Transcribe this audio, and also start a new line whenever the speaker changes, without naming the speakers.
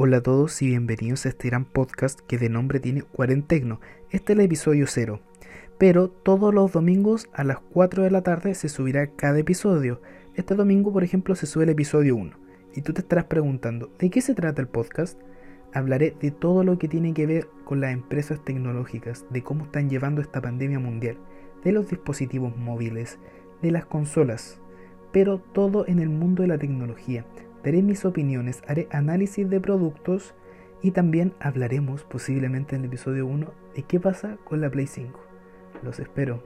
Hola a todos y bienvenidos a este gran podcast que de nombre tiene Cuarentecno. Este es el episodio 0. Pero todos los domingos a las 4 de la tarde se subirá cada episodio. Este domingo, por ejemplo, se sube el episodio 1. Y tú te estarás preguntando, ¿de qué se trata el podcast? Hablaré de todo lo que tiene que ver con las empresas tecnológicas, de cómo están llevando esta pandemia mundial, de los dispositivos móviles, de las consolas, pero todo en el mundo de la tecnología daré mis opiniones, haré análisis de productos y también hablaremos posiblemente en el episodio 1 de qué pasa con la Play 5. Los espero.